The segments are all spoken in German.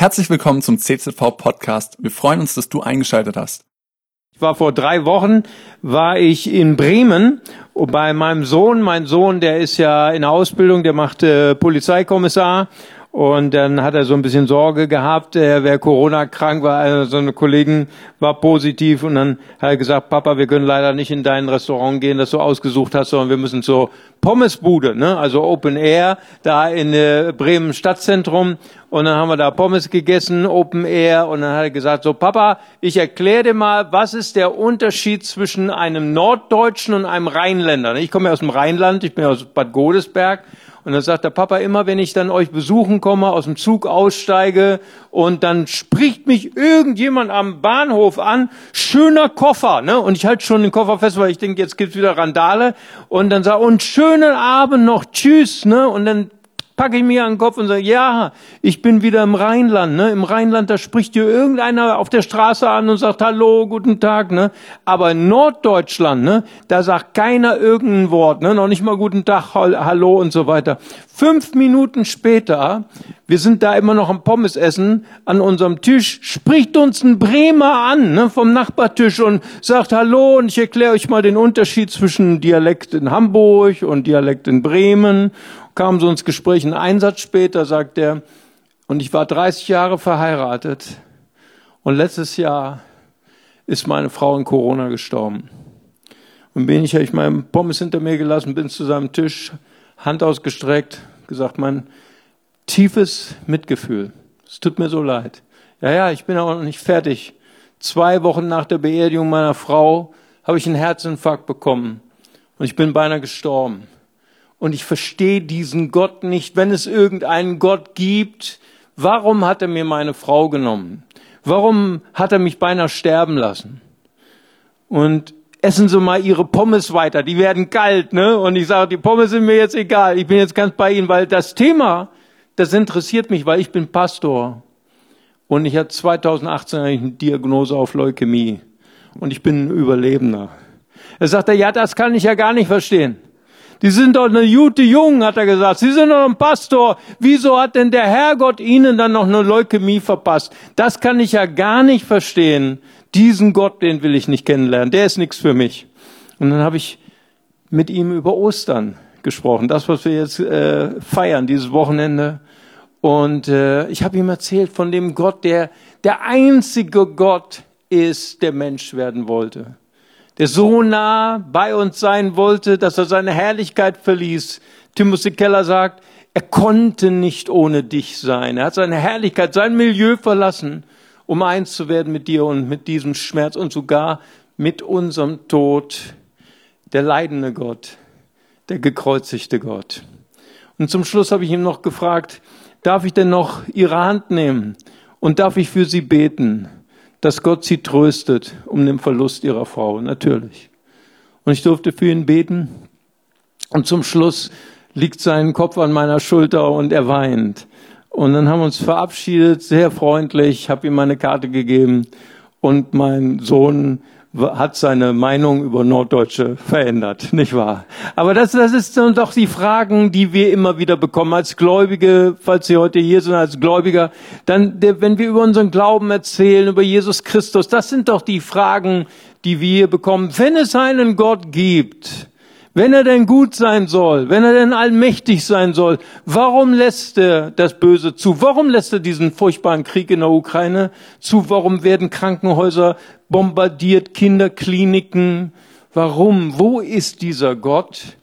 Herzlich willkommen zum CZV Podcast. Wir freuen uns, dass du eingeschaltet hast. Ich war vor drei Wochen, war ich in Bremen bei meinem Sohn. Mein Sohn, der ist ja in der Ausbildung, der macht äh, Polizeikommissar und dann hat er so ein bisschen Sorge gehabt, er wäre Corona krank, war also so eine Kollegin war positiv und dann hat er gesagt, Papa, wir können leider nicht in dein Restaurant gehen, das du ausgesucht hast, sondern wir müssen zur Pommesbude, ne? also Open Air, da in äh, Bremen Stadtzentrum. Und dann haben wir da Pommes gegessen, Open Air. Und dann hat er gesagt, so Papa, ich erkläre dir mal, was ist der Unterschied zwischen einem Norddeutschen und einem Rheinländer. Ich komme ja aus dem Rheinland, ich bin aus Bad Godesberg. Und dann sagt der Papa immer, wenn ich dann euch besuchen komme, aus dem Zug aussteige und dann spricht mich irgendjemand am Bahnhof an, schöner Koffer, ne? Und ich halte schon den Koffer fest, weil ich denke, jetzt gibt's wieder Randale. Und dann sagt, und schönen Abend noch, tschüss, ne? Und dann packe ich mir an den Kopf und sage, ja, ich bin wieder im Rheinland. Ne? Im Rheinland, da spricht dir irgendeiner auf der Straße an und sagt, hallo, guten Tag. Ne? Aber in Norddeutschland, ne, da sagt keiner irgendein Wort, ne? noch nicht mal guten Tag, hallo und so weiter. Fünf Minuten später, wir sind da immer noch am Pommes essen, an unserem Tisch, spricht uns ein Bremer an ne, vom Nachbartisch und sagt Hallo und ich erkläre euch mal den Unterschied zwischen Dialekt in Hamburg und Dialekt in Bremen kam so ins Gespräch. Ein Einsatz später sagt er, und ich war 30 Jahre verheiratet und letztes Jahr ist meine Frau in Corona gestorben. Und bin ich, habe ich meinen Pommes hinter mir gelassen, bin zu seinem Tisch, Hand ausgestreckt, gesagt, mein tiefes Mitgefühl. Es tut mir so leid. Ja, ja, ich bin auch noch nicht fertig. Zwei Wochen nach der Beerdigung meiner Frau habe ich einen Herzinfarkt bekommen und ich bin beinahe gestorben und ich verstehe diesen Gott nicht. Wenn es irgendeinen Gott gibt, warum hat er mir meine Frau genommen? Warum hat er mich beinahe sterben lassen? Und essen Sie mal Ihre Pommes weiter, die werden kalt, ne? Und ich sage, die Pommes sind mir jetzt egal, ich bin jetzt ganz bei Ihnen, weil das Thema, das interessiert mich, weil ich bin Pastor. Und ich hatte 2018 eine Diagnose auf Leukämie. Und ich bin ein Überlebender. Er sagte, ja, das kann ich ja gar nicht verstehen. Die sind doch eine gute Jungen, hat er gesagt. Sie sind doch ein Pastor. Wieso hat denn der Herrgott ihnen dann noch eine Leukämie verpasst? Das kann ich ja gar nicht verstehen. Diesen Gott, den will ich nicht kennenlernen. Der ist nichts für mich. Und dann habe ich mit ihm über Ostern gesprochen. Das, was wir jetzt äh, feiern, dieses Wochenende. Und äh, ich habe ihm erzählt von dem Gott, der der einzige Gott ist, der Mensch werden wollte der so nah bei uns sein wollte, dass er seine Herrlichkeit verließ. Timothy Keller sagt, er konnte nicht ohne dich sein. Er hat seine Herrlichkeit, sein Milieu verlassen, um eins zu werden mit dir und mit diesem Schmerz und sogar mit unserem Tod. Der leidende Gott, der gekreuzigte Gott. Und zum Schluss habe ich ihm noch gefragt, darf ich denn noch Ihre Hand nehmen und darf ich für Sie beten? Dass Gott sie tröstet um den Verlust ihrer Frau, natürlich. Und ich durfte für ihn beten. Und zum Schluss liegt sein Kopf an meiner Schulter und er weint. Und dann haben wir uns verabschiedet, sehr freundlich, habe ihm meine Karte gegeben und mein Sohn hat seine Meinung über Norddeutsche verändert, nicht wahr? Aber das, das ist dann doch die Fragen, die wir immer wieder bekommen als Gläubige, falls Sie heute hier sind als Gläubiger, dann, wenn wir über unseren Glauben erzählen, über Jesus Christus, das sind doch die Fragen, die wir bekommen. Wenn es einen Gott gibt, wenn er denn gut sein soll, wenn er denn allmächtig sein soll, warum lässt er das Böse zu? Warum lässt er diesen furchtbaren Krieg in der Ukraine zu? Warum werden Krankenhäuser bombardiert, Kinderkliniken? Warum? Wo ist dieser Gott?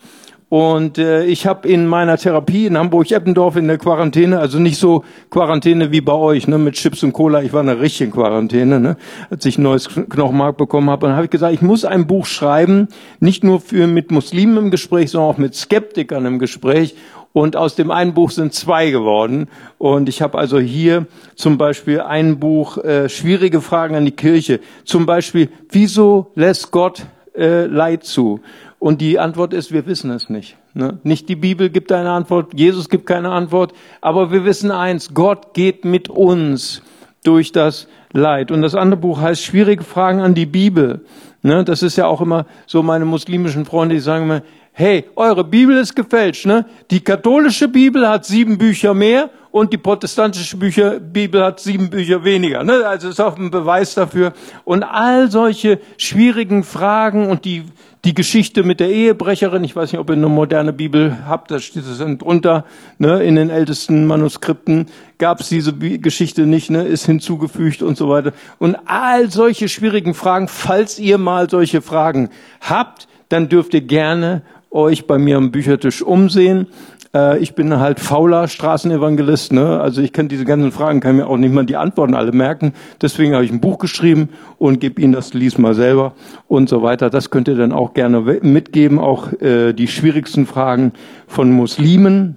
Und äh, ich habe in meiner Therapie in Hamburg-Eppendorf in der Quarantäne, also nicht so Quarantäne wie bei euch, ne, mit Chips und Cola, ich war in einer richtigen Quarantäne, ne, als ich ein neues Knochenmark bekommen habe. Und dann habe ich gesagt, ich muss ein Buch schreiben, nicht nur für mit Muslimen im Gespräch, sondern auch mit Skeptikern im Gespräch. Und aus dem einen Buch sind zwei geworden. Und ich habe also hier zum Beispiel ein Buch, äh, schwierige Fragen an die Kirche. Zum Beispiel, wieso lässt Gott äh, Leid zu? Und die Antwort ist, wir wissen es nicht. Ne? Nicht die Bibel gibt eine Antwort, Jesus gibt keine Antwort, aber wir wissen eins, Gott geht mit uns durch das Leid. Und das andere Buch heißt Schwierige Fragen an die Bibel. Ne? Das ist ja auch immer so meine muslimischen Freunde, die sagen immer, hey, eure Bibel ist gefälscht. Ne? Die katholische Bibel hat sieben Bücher mehr und die protestantische Bücher, Bibel hat sieben Bücher weniger. Ne? Also ist auch ein Beweis dafür. Und all solche schwierigen Fragen und die die Geschichte mit der Ehebrecherin, ich weiß nicht, ob ihr eine moderne Bibel habt, da steht es drunter, ne, in den ältesten Manuskripten gab es diese Geschichte nicht, ne, ist hinzugefügt und so weiter. Und all solche schwierigen Fragen, falls ihr mal solche Fragen habt, dann dürft ihr gerne euch bei mir am Büchertisch umsehen. Äh, ich bin halt fauler Straßenevangelist, ne? Also ich kann diese ganzen Fragen, kann mir auch nicht mal die Antworten alle merken. Deswegen habe ich ein Buch geschrieben und gebe Ihnen das, lies mal selber und so weiter. Das könnt ihr dann auch gerne mitgeben, auch äh, die schwierigsten Fragen von Muslimen.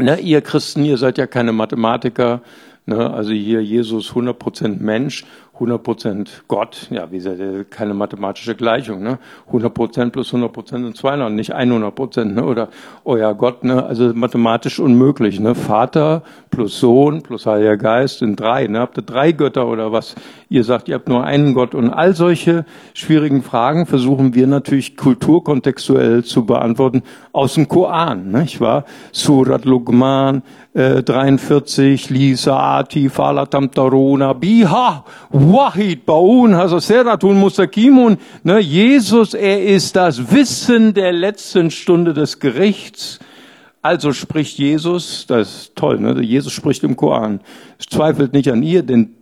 Ne, ihr Christen, ihr seid ja keine Mathematiker, ne? also hier Jesus 100% Mensch 100% Gott, ja, wie gesagt, keine mathematische Gleichung, ne? 100% plus 100% sind 200, nicht 100%, ne? Oder euer Gott, ne? Also mathematisch unmöglich, ne? Vater plus Sohn plus Heiliger Geist sind drei, ne? Habt ihr drei Götter oder was? Ihr sagt, ihr habt nur einen Gott und all solche schwierigen Fragen versuchen wir natürlich kulturkontextuell zu beantworten aus dem Koran? Ich war Surat Luqman, 43, Lisa Ati, Falatam Taruna, Biha, Wahid, Baun, Hasaseratun, Musakimun. Ne, Jesus, er ist das Wissen der letzten Stunde des Gerichts. Also spricht Jesus, das ist toll, ne? Jesus spricht im Koran. Zweifelt nicht an ihr, denn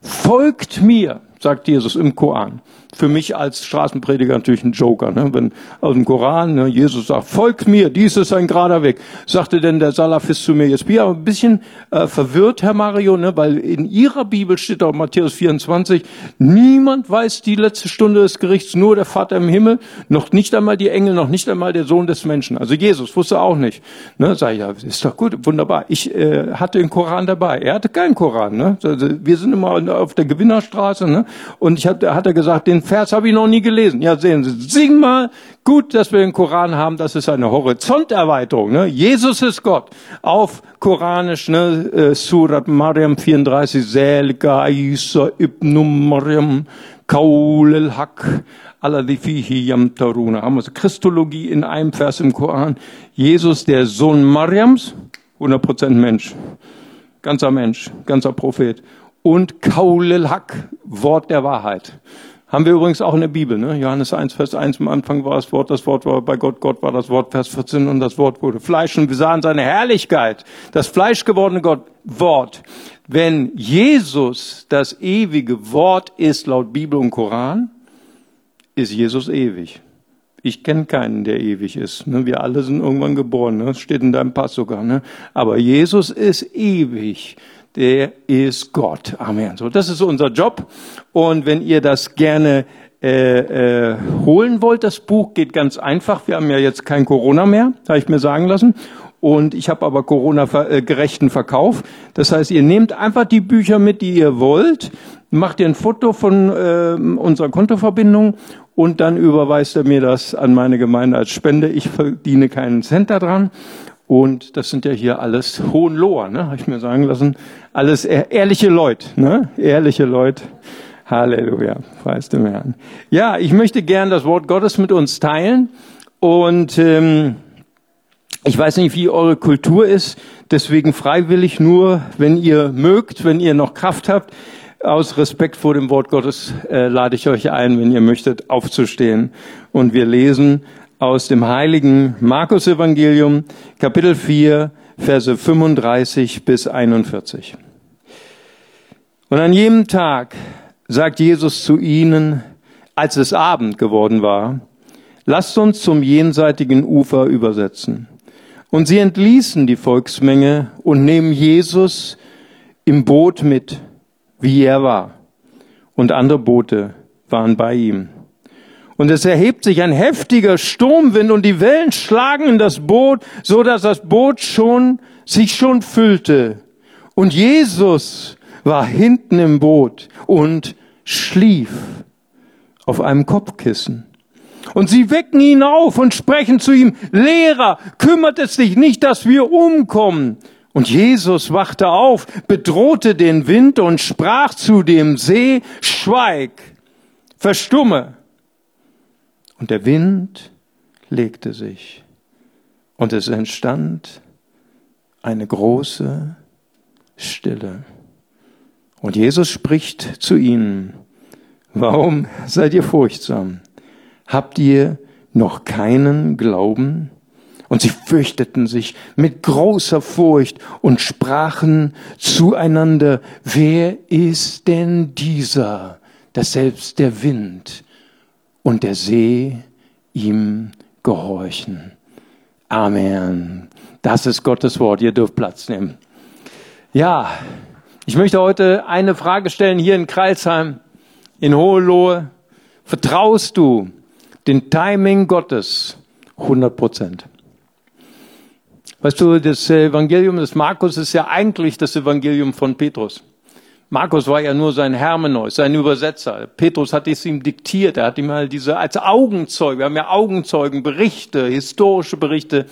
folgt mir, sagt Jesus im Koran für mich als Straßenprediger natürlich ein Joker. Ne? Wenn aus dem Koran ne, Jesus sagt, folgt mir, dies ist ein gerader Weg. Sagte denn der Salafist zu mir, jetzt bin ich aber ein bisschen äh, verwirrt, Herr Mario, ne? weil in Ihrer Bibel steht auch Matthäus 24, niemand weiß die letzte Stunde des Gerichts, nur der Vater im Himmel, noch nicht einmal die Engel, noch nicht einmal der Sohn des Menschen. Also Jesus wusste auch nicht. Ne? Sag ich, ja, ist doch gut, wunderbar. Ich äh, hatte den Koran dabei. Er hatte keinen Koran. Ne? Also, wir sind immer auf der Gewinnerstraße. Ne? Und ich hab, hat er gesagt, den Vers habe ich noch nie gelesen. Ja, sehen Sie, sing mal. Gut, dass wir den Koran haben. Das ist eine Horizonterweiterung. Ne? Jesus ist Gott. Auf Koranisch, ne? Äh, Surat Maryam 34, Selga Isa ibn Maryam, Kaul al-Haq, Aladifihi Yamtaruna. Haben wir Christologie in einem Vers im Koran. Jesus, der Sohn Mariams, 100% Mensch. Ganzer Mensch, ganzer Prophet. Und Kaul al-Haq, Wort der Wahrheit. Haben wir übrigens auch in der Bibel, ne? Johannes 1, Vers 1, am Anfang war das Wort, das Wort war bei Gott, Gott war das Wort, Vers 14, und das Wort wurde Fleisch, und wir sahen seine Herrlichkeit, das Fleisch gewordene Gott, Wort. Wenn Jesus das ewige Wort ist, laut Bibel und Koran, ist Jesus ewig. Ich kenne keinen, der ewig ist. Ne? Wir alle sind irgendwann geboren. Ne? Das steht in deinem Pass sogar. Ne? Aber Jesus ist ewig der ist Gott. Amen. So, das ist unser Job. Und wenn ihr das gerne äh, äh, holen wollt, das Buch geht ganz einfach. Wir haben ja jetzt kein Corona mehr, habe ich mir sagen lassen. Und ich habe aber Corona-gerechten äh, Verkauf. Das heißt, ihr nehmt einfach die Bücher mit, die ihr wollt, macht ihr ein Foto von äh, unserer Kontoverbindung und dann überweist er mir das an meine Gemeinde als Spende. Ich verdiene keinen Cent daran. Und das sind ja hier alles Hohenloher, ne? habe ich mir sagen lassen. Alles ehrliche Leute, ne? ehrliche Leute. Halleluja, preis dem Herrn. Ja, ich möchte gern das Wort Gottes mit uns teilen. Und ähm, ich weiß nicht, wie eure Kultur ist. Deswegen freiwillig nur, wenn ihr mögt, wenn ihr noch Kraft habt. Aus Respekt vor dem Wort Gottes äh, lade ich euch ein, wenn ihr möchtet, aufzustehen. Und wir lesen aus dem heiligen Markus Evangelium, Kapitel 4, Verse 35 bis 41. Und an jedem Tag sagt Jesus zu ihnen, als es Abend geworden war, lasst uns zum jenseitigen Ufer übersetzen. Und sie entließen die Volksmenge und nehmen Jesus im Boot mit, wie er war. Und andere Boote waren bei ihm. Und es erhebt sich ein heftiger Sturmwind und die Wellen schlagen in das Boot, so dass das Boot schon, sich schon füllte. Und Jesus war hinten im Boot und schlief auf einem Kopfkissen. Und sie wecken ihn auf und sprechen zu ihm, Lehrer, kümmert es dich nicht, dass wir umkommen. Und Jesus wachte auf, bedrohte den Wind und sprach zu dem See, Schweig, verstumme. Und der Wind legte sich und es entstand eine große Stille. Und Jesus spricht zu ihnen, warum seid ihr furchtsam? Habt ihr noch keinen Glauben? Und sie fürchteten sich mit großer Furcht und sprachen zueinander, wer ist denn dieser, dass selbst der Wind und der See ihm gehorchen? Amen. Das ist Gottes Wort. Ihr dürft Platz nehmen. Ja, ich möchte heute eine Frage stellen hier in Kreilsheim, in Hohenlohe. Vertraust du den Timing Gottes 100 Prozent? Weißt du, das Evangelium des Markus ist ja eigentlich das Evangelium von Petrus. Markus war ja nur sein Hermeneus, sein Übersetzer. Petrus hat es ihm diktiert. Er hat ihm mal diese als Augenzeuge, wir haben ja Augenzeugen, Berichte, historische Berichte.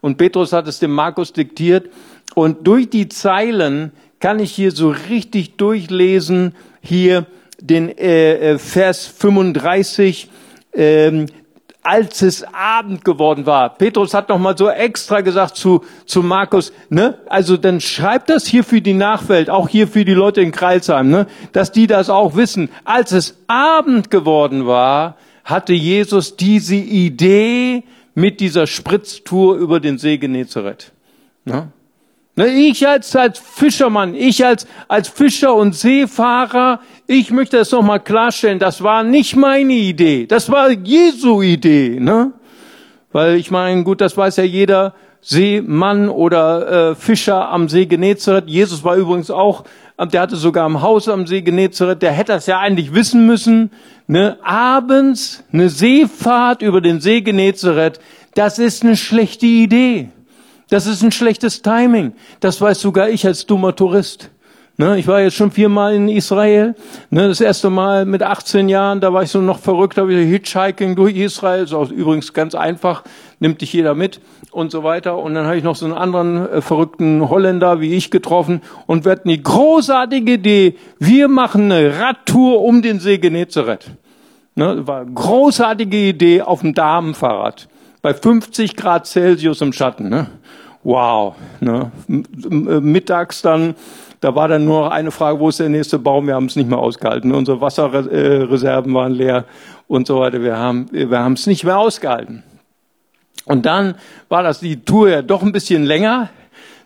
Und Petrus hat es dem Markus diktiert. Und durch die Zeilen kann ich hier so richtig durchlesen, hier den äh, äh Vers 35, ähm, als es Abend geworden war. Petrus hat noch mal so extra gesagt zu, zu Markus, ne? Also dann schreibt das hier für die Nachwelt, auch hier für die Leute in Kreilsheim, ne? Dass die das auch wissen. Als es Abend geworden war, hatte Jesus diese Idee mit dieser Spritztour über den See Genezareth. Ne? Ne, ich als, als Fischermann, ich als, als Fischer und Seefahrer, ich möchte das nochmal klarstellen, das war nicht meine Idee, das war Jesu Idee. Ne? Weil ich meine, gut, das weiß ja jeder Seemann oder äh, Fischer am See Genezareth. Jesus war übrigens auch, der hatte sogar ein Haus am See Genezareth, der hätte das ja eigentlich wissen müssen. Ne? Abends eine Seefahrt über den See Genezareth, das ist eine schlechte Idee. Das ist ein schlechtes Timing. Das weiß sogar ich als dummer Tourist. Ne, ich war jetzt schon viermal in Israel. Ne, das erste Mal mit 18 Jahren, da war ich so noch verrückt, habe ich Hitchhiking durch Israel. Ist auch übrigens ganz einfach, nimmt dich jeder mit und so weiter. Und dann habe ich noch so einen anderen äh, verrückten Holländer wie ich getroffen und wir hatten die großartige Idee, wir machen eine Radtour um den See Genezareth. Ne, war eine großartige Idee auf dem Damenfahrrad bei 50 Grad Celsius im Schatten. Ne? Wow. Ne? Mittags dann, da war dann nur noch eine Frage, wo ist der nächste Baum? Wir haben es nicht mehr ausgehalten. Unsere Wasserreserven waren leer und so weiter. Wir haben wir haben es nicht mehr ausgehalten. Und dann war das die Tour ja doch ein bisschen länger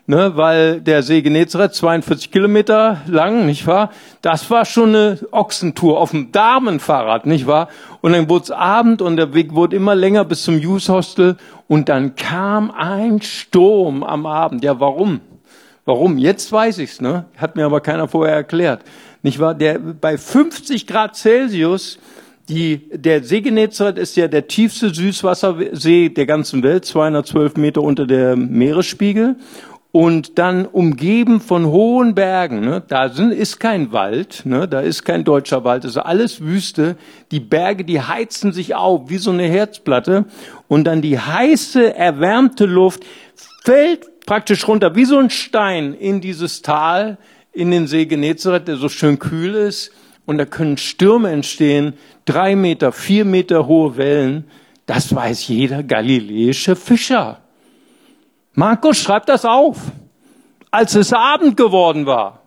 ne, weil der See Genezareth 42 Kilometer lang, nicht wahr? Das war schon eine Ochsentour auf dem Damenfahrrad, nicht wahr? Und dann wurde es Abend und der Weg wurde immer länger bis zum Youth Hostel und dann kam ein Sturm am Abend. Ja, warum? Warum? Jetzt weiß ich's, ne? Hat mir aber keiner vorher erklärt. Nicht wahr? Der bei 50 Grad Celsius die, der See Genezareth ist ja der tiefste Süßwassersee der ganzen Welt, 212 Meter unter der Meeresspiegel und dann umgeben von hohen Bergen. Ne? Da sind, ist kein Wald, ne? da ist kein deutscher Wald, das ist alles Wüste. Die Berge, die heizen sich auf wie so eine Herzplatte und dann die heiße, erwärmte Luft fällt praktisch runter wie so ein Stein in dieses Tal, in den See Genezareth, der so schön kühl ist. Und da können Stürme entstehen, drei Meter, vier Meter hohe Wellen. Das weiß jeder galiläische Fischer. Markus schreibt das auf, als es Abend geworden war.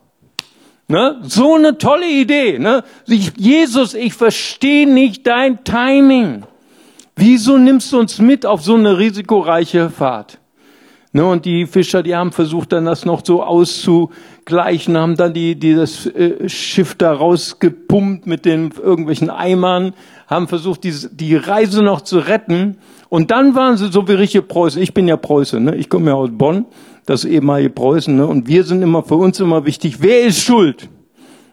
Ne? So eine tolle Idee. Ne? Jesus, ich verstehe nicht dein Timing. Wieso nimmst du uns mit auf so eine risikoreiche Fahrt? Ne, und die Fischer, die haben versucht, dann das noch so auszugleichen, haben dann die, die das äh, Schiff da rausgepumpt mit den irgendwelchen Eimern, haben versucht, die, die Reise noch zu retten. Und dann waren sie so wie richtige Preußen. Ich bin ja Preuße, ne? ich komme ja aus Bonn, das ehemalige Preußen. Ne? Und wir sind immer, für uns immer wichtig, wer ist schuld?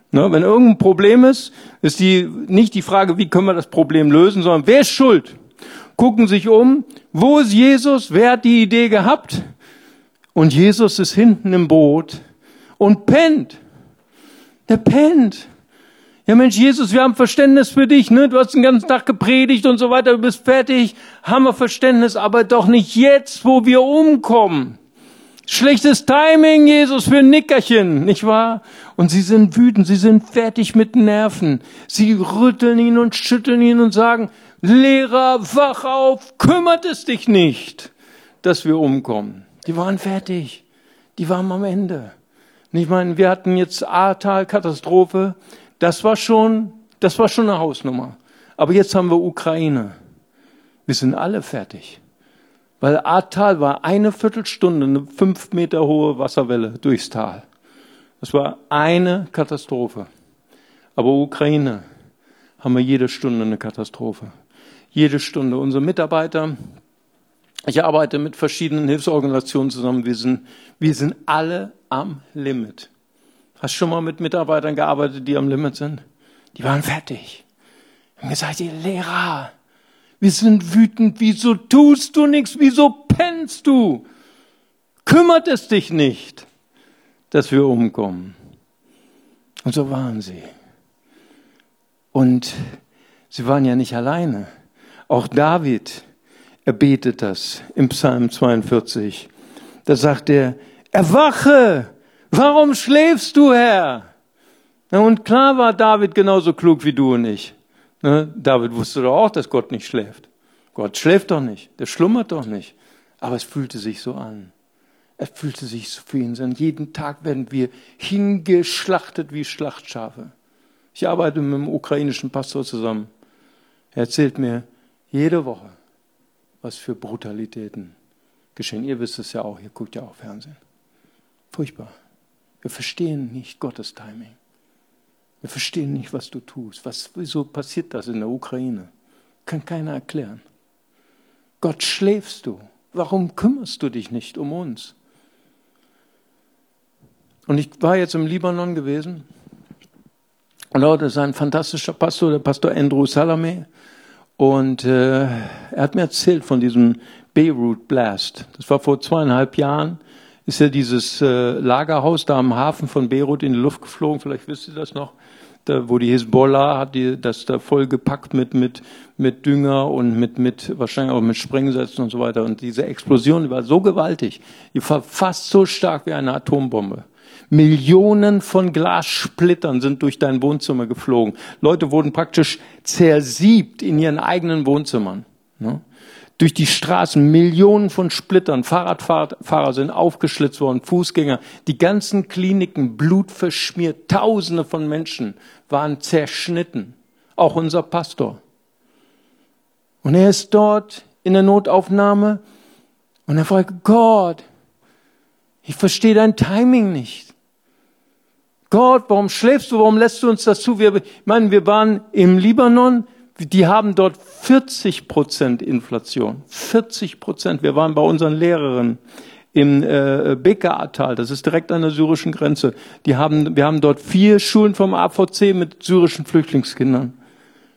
Ne? Wenn irgendein Problem ist, ist die, nicht die Frage, wie können wir das Problem lösen, sondern wer ist schuld? Gucken sich um, wo ist Jesus? Wer hat die Idee gehabt? Und Jesus ist hinten im Boot und pennt. Der pennt. Ja Mensch, Jesus, wir haben Verständnis für dich, ne? Du hast den ganzen Tag gepredigt und so weiter, du bist fertig, haben wir Verständnis, aber doch nicht jetzt, wo wir umkommen. Schlechtes Timing, Jesus, für ein Nickerchen, nicht wahr? Und sie sind wütend, sie sind fertig mit Nerven. Sie rütteln ihn und schütteln ihn und sagen, Lehrer, wach auf, kümmert es dich nicht, dass wir umkommen. Die waren fertig. die waren am Ende. Ich meine, wir hatten jetzt Ahrtal-Katastrophe. Das war schon, das war schon eine Hausnummer. Aber jetzt haben wir Ukraine. Wir sind alle fertig. Weil Ahrtal war eine Viertelstunde eine fünf Meter hohe Wasserwelle durchs Tal. Das war eine Katastrophe. Aber Ukraine haben wir jede Stunde eine Katastrophe. Jede Stunde. Unsere Mitarbeiter, ich arbeite mit verschiedenen Hilfsorganisationen zusammen. Wir sind, wir sind alle am Limit. Hast schon mal mit Mitarbeitern gearbeitet, die am Limit sind? Die waren fertig. Haben gesagt, ihr Lehrer, wir sind wütend. Wieso tust du nichts? Wieso pennst du? Kümmert es dich nicht, dass wir umkommen? Und so waren sie. Und sie waren ja nicht alleine. Auch David, er betet das im Psalm 42. Da sagt er, erwache, warum schläfst du, Herr? und klar war David genauso klug wie du und ich. Ne? David wusste doch auch, dass Gott nicht schläft. Gott schläft doch nicht, der schlummert doch nicht. Aber es fühlte sich so an. Es fühlte sich so für ihn an. Jeden Tag werden wir hingeschlachtet wie Schlachtschafe. Ich arbeite mit einem ukrainischen Pastor zusammen. Er erzählt mir jede Woche, was für Brutalitäten geschehen. Ihr wisst es ja auch, ihr guckt ja auch Fernsehen. Furchtbar. Wir verstehen nicht Gottes Timing. Wir verstehen nicht, was du tust. Was, wieso passiert das in der Ukraine? Kann keiner erklären. Gott schläfst du. Warum kümmerst du dich nicht um uns? Und ich war jetzt im Libanon gewesen. Und dort ist ein fantastischer Pastor, der Pastor Andrew Salame. Und äh, er hat mir erzählt von diesem Beirut Blast. Das war vor zweieinhalb Jahren. Ist ja dieses äh, Lagerhaus da am Hafen von Beirut in die Luft geflogen. Vielleicht wisst ihr das noch da, wo die Hisbollah hat die, das da voll gepackt mit, mit, mit Dünger und mit, mit, wahrscheinlich auch mit Sprengsätzen und so weiter. Und diese Explosion die war so gewaltig. Die war fast so stark wie eine Atombombe. Millionen von Glassplittern sind durch dein Wohnzimmer geflogen. Leute wurden praktisch zersiebt in ihren eigenen Wohnzimmern. Ne? Durch die Straßen, Millionen von Splittern, Fahrradfahrer sind aufgeschlitzt worden, Fußgänger, die ganzen Kliniken blutverschmiert, Tausende von Menschen waren zerschnitten, auch unser Pastor. Und er ist dort in der Notaufnahme. Und er fragt, Gott, ich verstehe dein Timing nicht. Gott, warum schläfst du, warum lässt du uns das zu? Wir, ich meine, wir waren im Libanon, die haben dort 40 Prozent Inflation. 40 Prozent. Wir waren bei unseren Lehrerinnen im äh, Bekaa-Tal, das ist direkt an der syrischen Grenze. Die haben, wir haben dort vier Schulen vom AVC mit syrischen Flüchtlingskindern.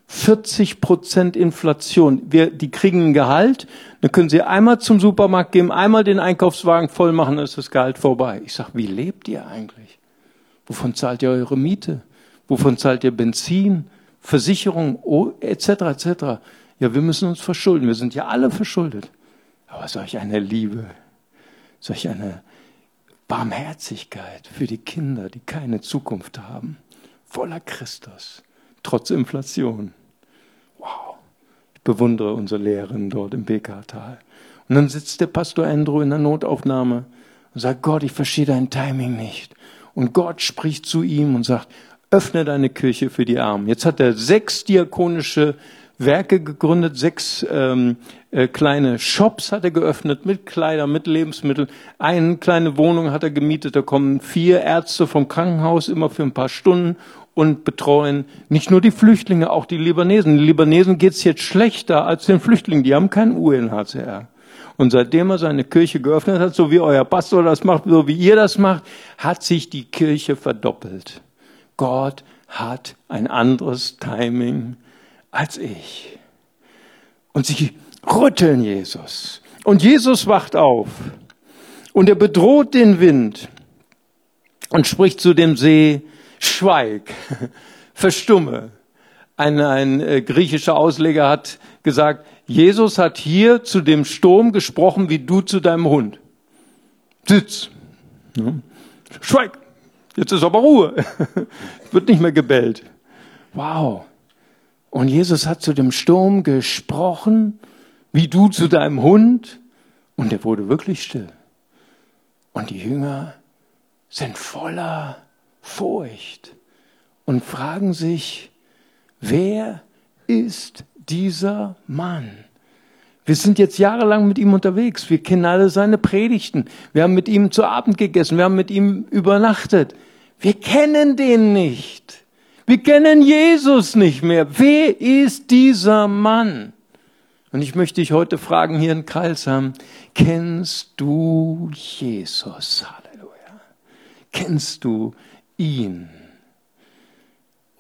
40 Prozent Inflation. Wir, die kriegen ein Gehalt, dann können sie einmal zum Supermarkt gehen, einmal den Einkaufswagen voll machen, dann ist das Gehalt vorbei. Ich sag, wie lebt ihr eigentlich? Wovon zahlt ihr eure Miete? Wovon zahlt ihr Benzin? Versicherung, etc., etc. Ja, wir müssen uns verschulden. Wir sind ja alle verschuldet. Aber solch eine Liebe, solch eine Barmherzigkeit für die Kinder, die keine Zukunft haben, voller Christus, trotz Inflation. Wow. Ich bewundere unsere Lehrerin dort im BK-Tal. Und dann sitzt der Pastor Andrew in der Notaufnahme und sagt, Gott, ich verstehe dein Timing nicht. Und Gott spricht zu ihm und sagt, öffne deine Kirche für die Armen. Jetzt hat er sechs diakonische Werke gegründet, sechs ähm, äh, kleine Shops hat er geöffnet mit Kleidern, mit Lebensmitteln. Eine kleine Wohnung hat er gemietet. Da kommen vier Ärzte vom Krankenhaus immer für ein paar Stunden und betreuen nicht nur die Flüchtlinge, auch die Libanesen. Den Libanesen geht's jetzt schlechter als den Flüchtlingen. Die haben kein UNHCR. Und seitdem er seine Kirche geöffnet hat, so wie euer Pastor das macht, so wie ihr das macht, hat sich die Kirche verdoppelt. Gott hat ein anderes Timing als ich. Und sie rütteln Jesus. Und Jesus wacht auf. Und er bedroht den Wind und spricht zu dem See, schweig, verstumme. Ein, ein äh, griechischer Ausleger hat gesagt, Jesus hat hier zu dem Sturm gesprochen wie du zu deinem Hund. Sitz. Ja. Schweig. Jetzt ist aber Ruhe. Wird nicht mehr gebellt. Wow. Und Jesus hat zu dem Sturm gesprochen, wie du zu deinem Hund. Und er wurde wirklich still. Und die Jünger sind voller Furcht und fragen sich, wer ist dieser Mann? Wir sind jetzt jahrelang mit ihm unterwegs. Wir kennen alle seine Predigten. Wir haben mit ihm zu Abend gegessen. Wir haben mit ihm übernachtet. Wir kennen den nicht. Wir kennen Jesus nicht mehr. Wer ist dieser Mann? Und ich möchte dich heute fragen hier in Kreilsheim, kennst du Jesus? Halleluja. Kennst du ihn?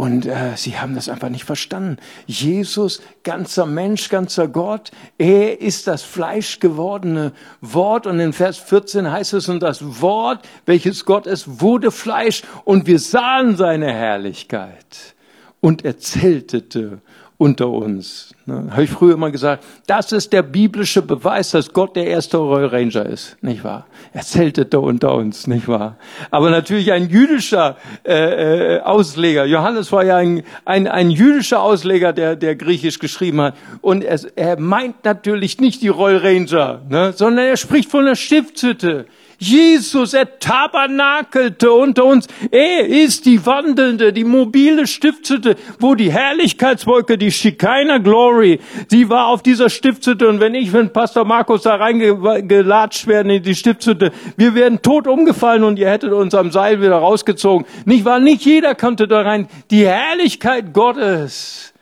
Und äh, sie haben das einfach nicht verstanden. Jesus, ganzer Mensch, ganzer Gott, er ist das fleischgewordene Wort. Und in Vers 14 heißt es, und das Wort, welches Gott ist, wurde Fleisch und wir sahen seine Herrlichkeit. Und er zeltete unter uns. Ne? Habe ich früher immer gesagt, das ist der biblische Beweis, dass Gott der erste Royal Ranger ist, nicht wahr? Er zeltete unter uns, nicht wahr? Aber natürlich ein jüdischer äh, äh, Ausleger. Johannes war ja ein, ein, ein jüdischer Ausleger, der, der Griechisch geschrieben hat. Und er, er meint natürlich nicht die Royal Ranger, ne? sondern er spricht von der Stiftshütte. Jesus, er tabernakelte unter uns. Er ist die wandelnde, die mobile Stiftshütte, wo die Herrlichkeitswolke, die Shekinah Glory, die war auf dieser Stiftshütte. Und wenn ich, wenn Pastor Markus da reingelatscht werden in die Stiftshütte, wir wären tot umgefallen und ihr hättet uns am Seil wieder rausgezogen. Nicht wahr? Nicht jeder konnte da rein. Die Herrlichkeit Gottes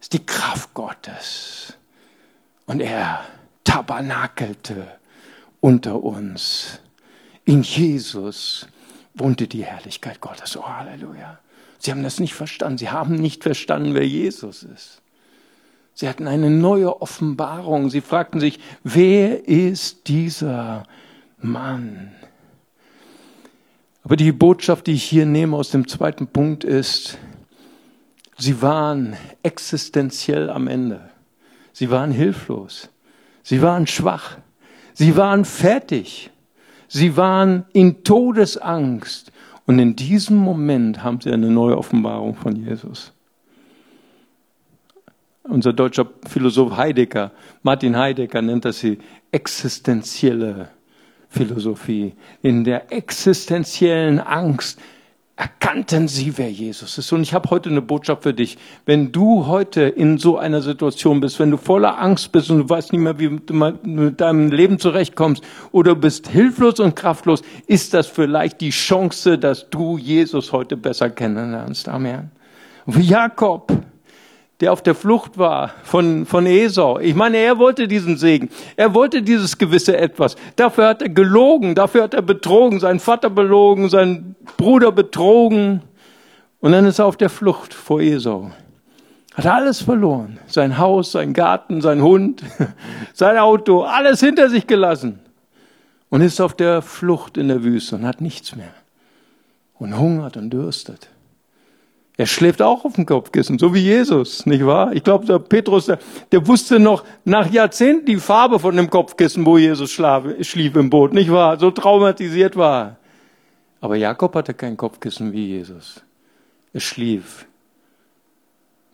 ist die Kraft Gottes. Und er tabernakelte unter uns. In Jesus wohnte die Herrlichkeit Gottes. Oh, Halleluja. Sie haben das nicht verstanden. Sie haben nicht verstanden, wer Jesus ist. Sie hatten eine neue Offenbarung. Sie fragten sich, wer ist dieser Mann? Aber die Botschaft, die ich hier nehme aus dem zweiten Punkt ist, sie waren existenziell am Ende. Sie waren hilflos. Sie waren schwach. Sie waren fertig. Sie waren in Todesangst. Und in diesem Moment haben sie eine neue Offenbarung von Jesus. Unser deutscher Philosoph Heidegger, Martin Heidegger nennt das die existenzielle Philosophie. In der existenziellen Angst erkannten sie, wer Jesus ist. Und ich habe heute eine Botschaft für dich. Wenn du heute in so einer Situation bist, wenn du voller Angst bist und du weißt nicht mehr, wie du mit deinem Leben zurechtkommst oder bist hilflos und kraftlos, ist das vielleicht die Chance, dass du Jesus heute besser kennenlernst. Amen. Jakob der auf der Flucht war von, von Esau. Ich meine, er wollte diesen Segen. Er wollte dieses gewisse Etwas. Dafür hat er gelogen, dafür hat er betrogen, seinen Vater belogen, seinen Bruder betrogen. Und dann ist er auf der Flucht vor Esau. Hat alles verloren. Sein Haus, sein Garten, sein Hund, sein Auto, alles hinter sich gelassen. Und ist auf der Flucht in der Wüste und hat nichts mehr. Und hungert und dürstet. Er schläft auch auf dem Kopfkissen, so wie Jesus, nicht wahr? Ich glaube, der Petrus, der, der, wusste noch nach Jahrzehnten die Farbe von dem Kopfkissen, wo Jesus schlaf, schlief im Boot, nicht wahr? So traumatisiert war er. Aber Jakob hatte kein Kopfkissen wie Jesus. Er schlief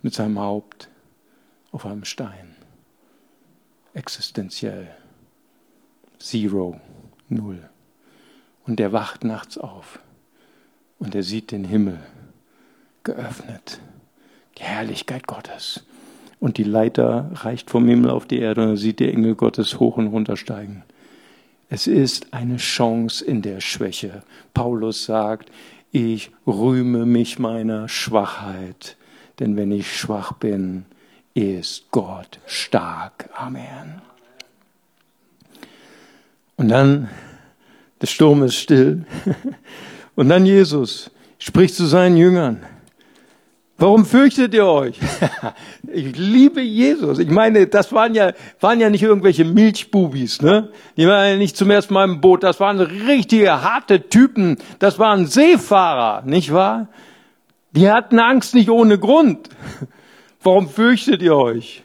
mit seinem Haupt auf einem Stein. Existenziell. Zero. Null. Und er wacht nachts auf und er sieht den Himmel geöffnet. Die Herrlichkeit Gottes. Und die Leiter reicht vom Himmel auf die Erde und er sieht die Engel Gottes hoch und runter steigen. Es ist eine Chance in der Schwäche. Paulus sagt, ich rühme mich meiner Schwachheit, denn wenn ich schwach bin, ist Gott stark. Amen. Und dann, der Sturm ist still. Und dann Jesus spricht zu seinen Jüngern. Warum fürchtet ihr euch? ich liebe Jesus. Ich meine, das waren ja, waren ja nicht irgendwelche Milchbubis, ne? Die waren ja nicht zum ersten Mal im Boot. Das waren richtige, harte Typen. Das waren Seefahrer, nicht wahr? Die hatten Angst nicht ohne Grund. Warum fürchtet ihr euch?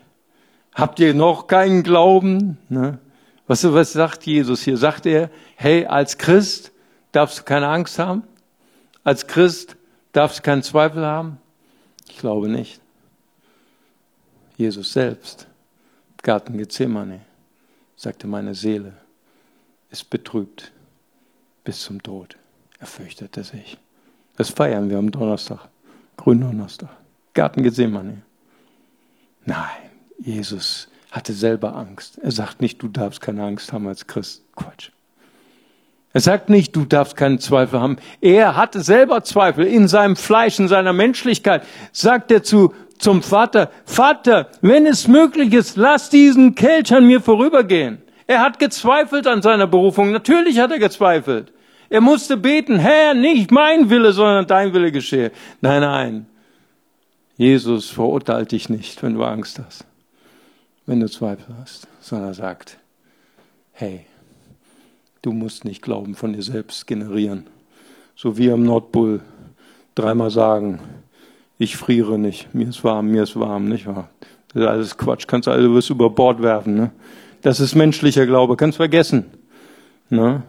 Habt ihr noch keinen Glauben? Ne? Was, was sagt Jesus hier? Sagt er, hey, als Christ darfst du keine Angst haben? Als Christ darfst du keinen Zweifel haben? Ich glaube nicht. Jesus selbst, Garten Gethsemane, sagte, meine Seele ist betrübt bis zum Tod. Er fürchtete sich. Das feiern wir am Donnerstag, Gründonnerstag. Garten Gethsemane. Nein, Jesus hatte selber Angst. Er sagt nicht, du darfst keine Angst haben als Christ. Quatsch. Er sagt nicht, du darfst keinen Zweifel haben. Er hatte selber Zweifel in seinem Fleisch, in seiner Menschlichkeit. Sagt er zu, zum Vater, Vater, wenn es möglich ist, lass diesen Kelch an mir vorübergehen. Er hat gezweifelt an seiner Berufung. Natürlich hat er gezweifelt. Er musste beten, Herr, nicht mein Wille, sondern dein Wille geschehe. Nein, nein. Jesus verurteilt dich nicht, wenn du Angst hast, wenn du Zweifel hast, sondern sagt, hey, du musst nicht Glauben von dir selbst generieren. So wie am Nordpol dreimal sagen, ich friere nicht, mir ist warm, mir ist warm, nicht wahr? Das ist alles Quatsch, kannst alles über Bord werfen. Ne? Das ist menschlicher Glaube, kannst vergessen. Ne?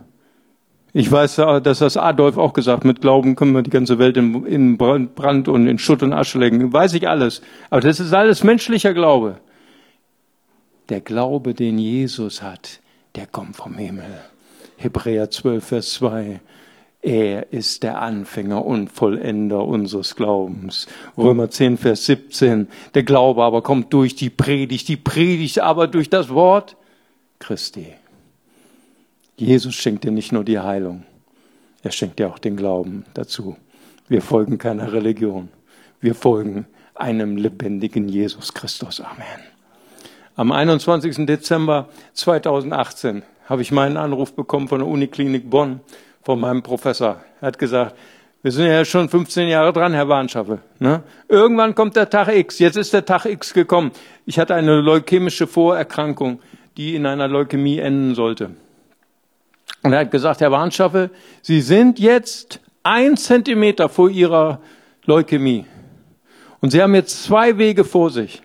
Ich weiß, dass das Adolf auch gesagt, mit Glauben können wir die ganze Welt in, in Brand und in Schutt und Asche legen. Weiß ich alles. Aber das ist alles menschlicher Glaube. Der Glaube, den Jesus hat, der kommt vom Himmel. Hebräer 12, Vers 2. Er ist der Anfänger und Vollender unseres Glaubens. Römer 10, Vers 17. Der Glaube aber kommt durch die Predigt, die Predigt aber durch das Wort Christi. Jesus schenkt dir nicht nur die Heilung, er schenkt dir auch den Glauben dazu. Wir folgen keiner Religion, wir folgen einem lebendigen Jesus Christus. Amen. Am 21. Dezember 2018 habe ich meinen Anruf bekommen von der Uniklinik Bonn, von meinem Professor. Er hat gesagt, wir sind ja schon 15 Jahre dran, Herr Warnschaffe. Ne? Irgendwann kommt der Tag X. Jetzt ist der Tag X gekommen. Ich hatte eine leukämische Vorerkrankung, die in einer Leukämie enden sollte. Und er hat gesagt, Herr Warnschaffe, Sie sind jetzt ein Zentimeter vor Ihrer Leukämie. Und Sie haben jetzt zwei Wege vor sich.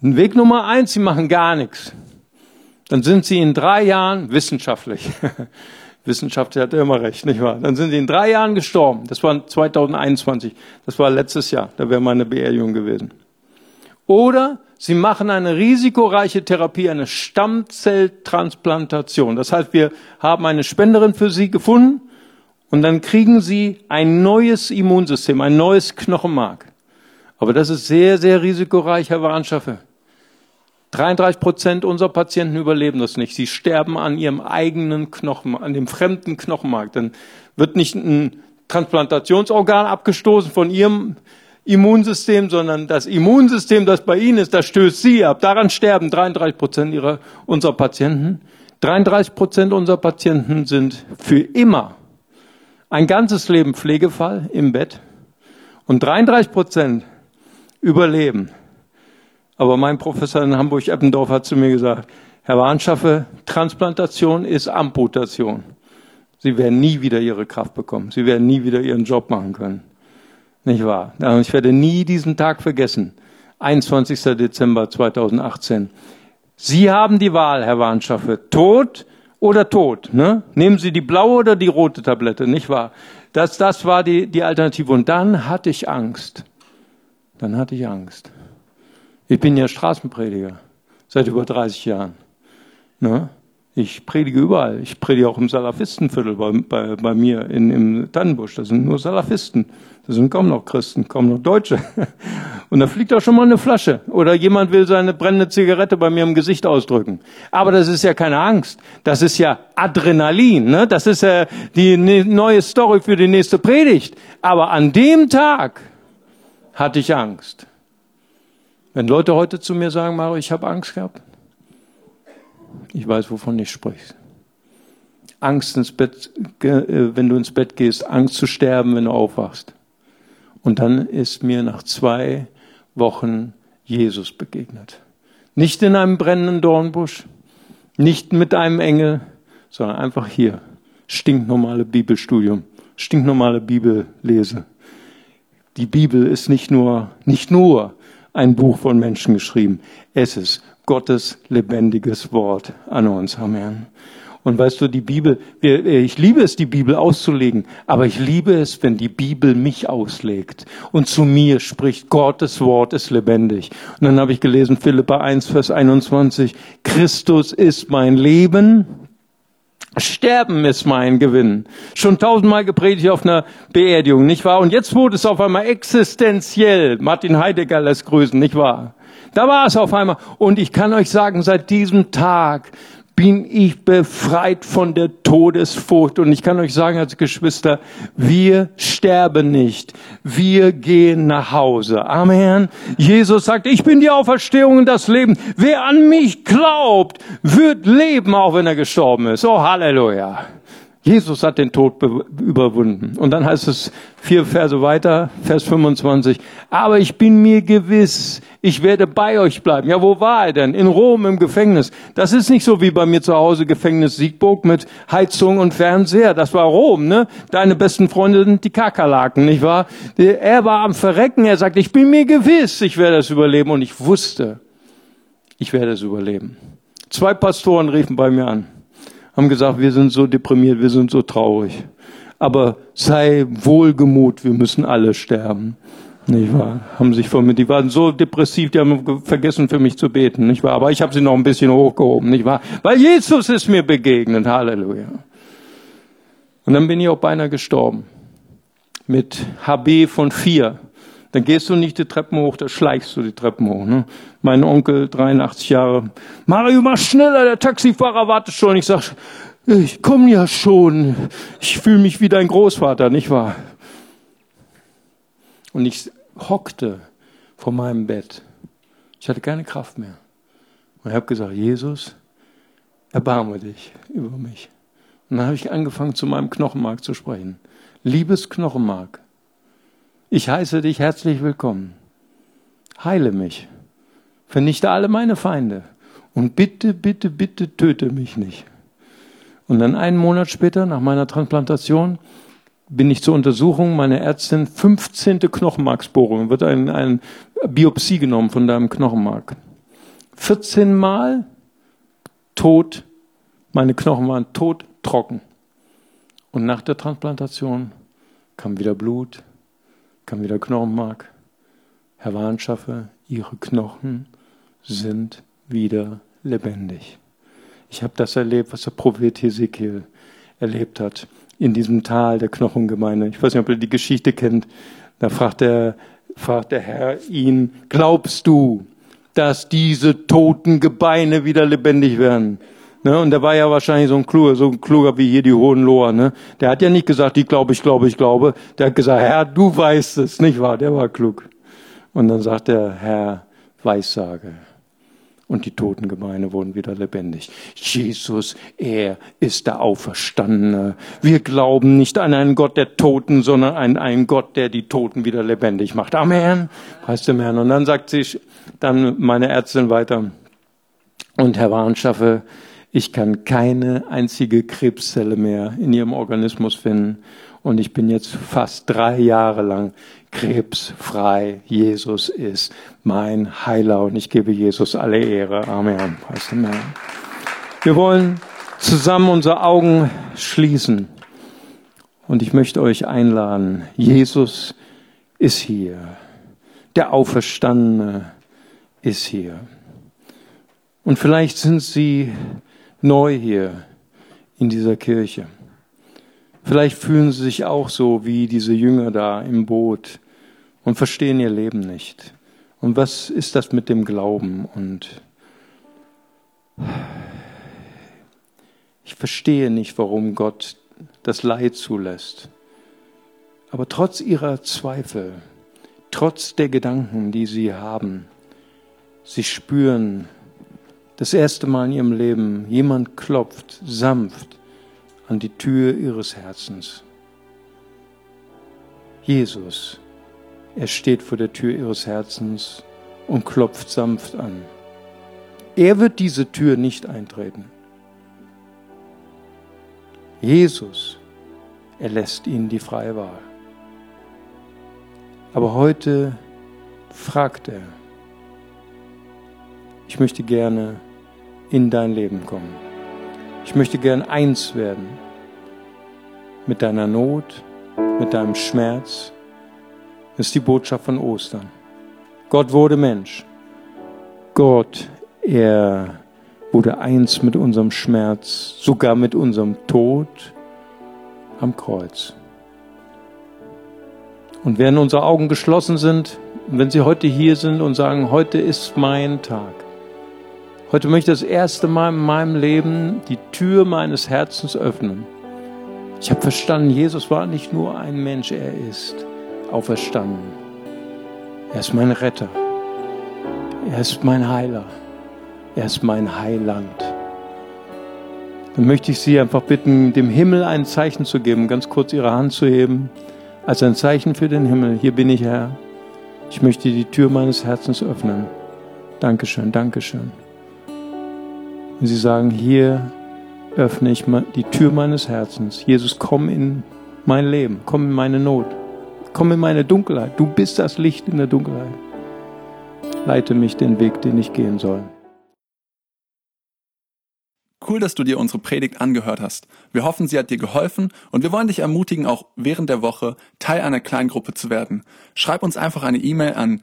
Weg Nummer eins, Sie machen gar nichts. Dann sind Sie in drei Jahren wissenschaftlich. Wissenschaftler hat immer recht, nicht wahr? Dann sind Sie in drei Jahren gestorben. Das war 2021. Das war letztes Jahr. Da wäre meine Beerdigung gewesen. Oder Sie machen eine risikoreiche Therapie, eine Stammzelltransplantation. Das heißt, wir haben eine Spenderin für Sie gefunden und dann kriegen Sie ein neues Immunsystem, ein neues Knochenmark. Aber das ist sehr, sehr risikoreich, Herr Warnschaffe. 33 Prozent unserer Patienten überleben das nicht. Sie sterben an ihrem eigenen Knochen, an dem fremden Knochenmark. Dann wird nicht ein Transplantationsorgan abgestoßen von ihrem Immunsystem, sondern das Immunsystem, das bei Ihnen ist, das stößt Sie ab. Daran sterben 33 Prozent ihrer, unserer Patienten. 33 Prozent unserer Patienten sind für immer ein ganzes Leben Pflegefall im Bett und 33 Prozent überleben. Aber mein Professor in Hamburg-Eppendorf hat zu mir gesagt, Herr Warnschaffe, Transplantation ist Amputation. Sie werden nie wieder Ihre Kraft bekommen. Sie werden nie wieder Ihren Job machen können. Nicht wahr? Ich werde nie diesen Tag vergessen. 21. Dezember 2018. Sie haben die Wahl, Herr Warnschaffe. Tod oder Tod. Ne? Nehmen Sie die blaue oder die rote Tablette, nicht wahr? Das, das war die, die Alternative. Und dann hatte ich Angst. Dann hatte ich Angst. Ich bin ja Straßenprediger seit über 30 Jahren. Ne? Ich predige überall. Ich predige auch im Salafistenviertel bei, bei, bei mir in, im Tannenbusch. Da sind nur Salafisten. Da sind kaum noch Christen, kaum noch Deutsche. Und da fliegt auch schon mal eine Flasche. Oder jemand will seine brennende Zigarette bei mir im Gesicht ausdrücken. Aber das ist ja keine Angst. Das ist ja Adrenalin. Ne? Das ist ja die ne, neue Story für die nächste Predigt. Aber an dem Tag hatte ich Angst. Wenn Leute heute zu mir sagen, Mario, ich habe Angst gehabt. Ich weiß, wovon ich spreche. Angst ins Bett, äh, wenn du ins Bett gehst, Angst zu sterben, wenn du aufwachst. Und dann ist mir nach zwei Wochen Jesus begegnet. Nicht in einem brennenden Dornbusch, nicht mit einem Engel, sondern einfach hier. Stinknormale Bibelstudium, stinknormale Bibellese. Die Bibel ist nicht nur, nicht nur ein Buch von Menschen geschrieben. Es ist Gottes lebendiges Wort an uns. Amen. Und weißt du, die Bibel, ich liebe es, die Bibel auszulegen, aber ich liebe es, wenn die Bibel mich auslegt und zu mir spricht, Gottes Wort ist lebendig. Und dann habe ich gelesen, Philippa 1, Vers 21, Christus ist mein Leben Sterben ist mein Gewinn. Schon tausendmal gepredigt auf einer Beerdigung, nicht wahr? Und jetzt wurde es auf einmal existenziell. Martin Heidegger lässt grüßen, nicht wahr? Da war es auf einmal. Und ich kann euch sagen, seit diesem Tag bin ich befreit von der Todesfurcht. Und ich kann euch sagen als Geschwister, wir sterben nicht. Wir gehen nach Hause. Amen. Jesus sagt, ich bin die Auferstehung und das Leben. Wer an mich glaubt, wird leben, auch wenn er gestorben ist. Oh, Halleluja. Jesus hat den Tod überwunden. Und dann heißt es vier Verse weiter, Vers 25. Aber ich bin mir gewiss, ich werde bei euch bleiben. Ja, wo war er denn? In Rom im Gefängnis. Das ist nicht so wie bei mir zu Hause Gefängnis Siegburg mit Heizung und Fernseher. Das war Rom, ne? Deine besten Freunde sind die Kakerlaken, nicht wahr? Er war am Verrecken. Er sagt, ich bin mir gewiss, ich werde es überleben. Und ich wusste, ich werde es überleben. Zwei Pastoren riefen bei mir an haben gesagt, wir sind so deprimiert, wir sind so traurig. Aber sei wohlgemut, wir müssen alle sterben. Nicht wahr? Haben sich von mir, die waren so depressiv, die haben vergessen für mich zu beten, nicht wahr? Aber ich habe sie noch ein bisschen hochgehoben, nicht wahr? Weil Jesus ist mir begegnet, Halleluja. Und dann bin ich auch beinahe gestorben. Mit HB von vier. Dann gehst du nicht die Treppen hoch, da schleichst du die Treppen hoch. Ne? Mein Onkel, 83 Jahre, Mario, mach schneller, der Taxifahrer wartet schon. Ich sag, ich komme ja schon. Ich fühle mich wie dein Großvater, nicht wahr? Und ich hockte vor meinem Bett. Ich hatte keine Kraft mehr. Und ich habe gesagt, Jesus, erbarme dich über mich. Und dann habe ich angefangen, zu meinem Knochenmark zu sprechen. Liebes Knochenmark, ich heiße dich herzlich willkommen. Heile mich. Vernichte alle meine Feinde. Und bitte, bitte, bitte töte mich nicht. Und dann einen Monat später, nach meiner Transplantation, bin ich zur Untersuchung meiner Ärztin 15. Knochenmarksbohrung. Wird ein, ein Biopsie genommen von deinem Knochenmark. 14 Mal tot, meine Knochen waren tot, trocken. Und nach der Transplantation kam wieder Blut, kam wieder Knochenmark. Herr Warnschaffe, Ihre Knochen sind wieder lebendig. Ich habe das erlebt, was der Prophet Hesekiel erlebt hat in diesem Tal der Knochengemeinde. Ich weiß nicht, ob ihr die Geschichte kennt. Da fragt der, fragt der Herr ihn, glaubst du, dass diese toten Gebeine wieder lebendig werden? Ne? Und der war ja wahrscheinlich so ein kluger, so ein kluger wie hier die Hohenloher. Ne? Der hat ja nicht gesagt, ich glaube, ich glaube, ich glaube. Der hat gesagt, Herr, du weißt es, nicht wahr? Der war klug. Und dann sagt der Herr, Weissage. Und die toten Gebeine wurden wieder lebendig. Jesus, er ist der Auferstandene. Wir glauben nicht an einen Gott der Toten, sondern an einen Gott, der die Toten wieder lebendig macht. Amen. Preis dem Herrn. Und dann sagt sich dann meine Ärztin weiter, und Herr Warnschaffe, ich kann keine einzige Krebszelle mehr in ihrem Organismus finden. Und ich bin jetzt fast drei Jahre lang krebsfrei. Jesus ist mein Heiler und ich gebe Jesus alle Ehre. Amen. Wir wollen zusammen unsere Augen schließen. Und ich möchte euch einladen. Jesus ist hier. Der Auferstandene ist hier. Und vielleicht sind Sie neu hier in dieser Kirche. Vielleicht fühlen sie sich auch so wie diese Jünger da im Boot und verstehen ihr Leben nicht. Und was ist das mit dem Glauben? Und ich verstehe nicht, warum Gott das Leid zulässt. Aber trotz ihrer Zweifel, trotz der Gedanken, die sie haben, sie spüren, das erste Mal in ihrem Leben, jemand klopft sanft an die Tür ihres Herzens. Jesus, er steht vor der Tür ihres Herzens und klopft sanft an. Er wird diese Tür nicht eintreten. Jesus, er lässt ihnen die freie Wahl. Aber heute fragt er, ich möchte gerne in dein Leben kommen. Ich möchte gern eins werden mit deiner Not, mit deinem Schmerz. Das ist die Botschaft von Ostern. Gott wurde Mensch. Gott, er wurde eins mit unserem Schmerz, sogar mit unserem Tod am Kreuz. Und während unsere Augen geschlossen sind, wenn Sie heute hier sind und sagen, heute ist mein Tag, heute möchte ich das erste Mal in meinem Leben die Tür meines Herzens öffnen. Ich habe verstanden, Jesus war nicht nur ein Mensch, er ist auferstanden. Er ist mein Retter. Er ist mein Heiler. Er ist mein Heiland. Dann möchte ich Sie einfach bitten, dem Himmel ein Zeichen zu geben, ganz kurz Ihre Hand zu heben, als ein Zeichen für den Himmel. Hier bin ich, Herr. Ich möchte die Tür meines Herzens öffnen. Dankeschön, Dankeschön. Wenn Sie sagen, hier öffne ich die Tür meines Herzens. Jesus, komm in mein Leben, komm in meine Not, komm in meine Dunkelheit. Du bist das Licht in der Dunkelheit. Leite mich den Weg, den ich gehen soll. Cool, dass du dir unsere Predigt angehört hast. Wir hoffen, sie hat dir geholfen und wir wollen dich ermutigen, auch während der Woche Teil einer Kleingruppe zu werden. Schreib uns einfach eine E-Mail an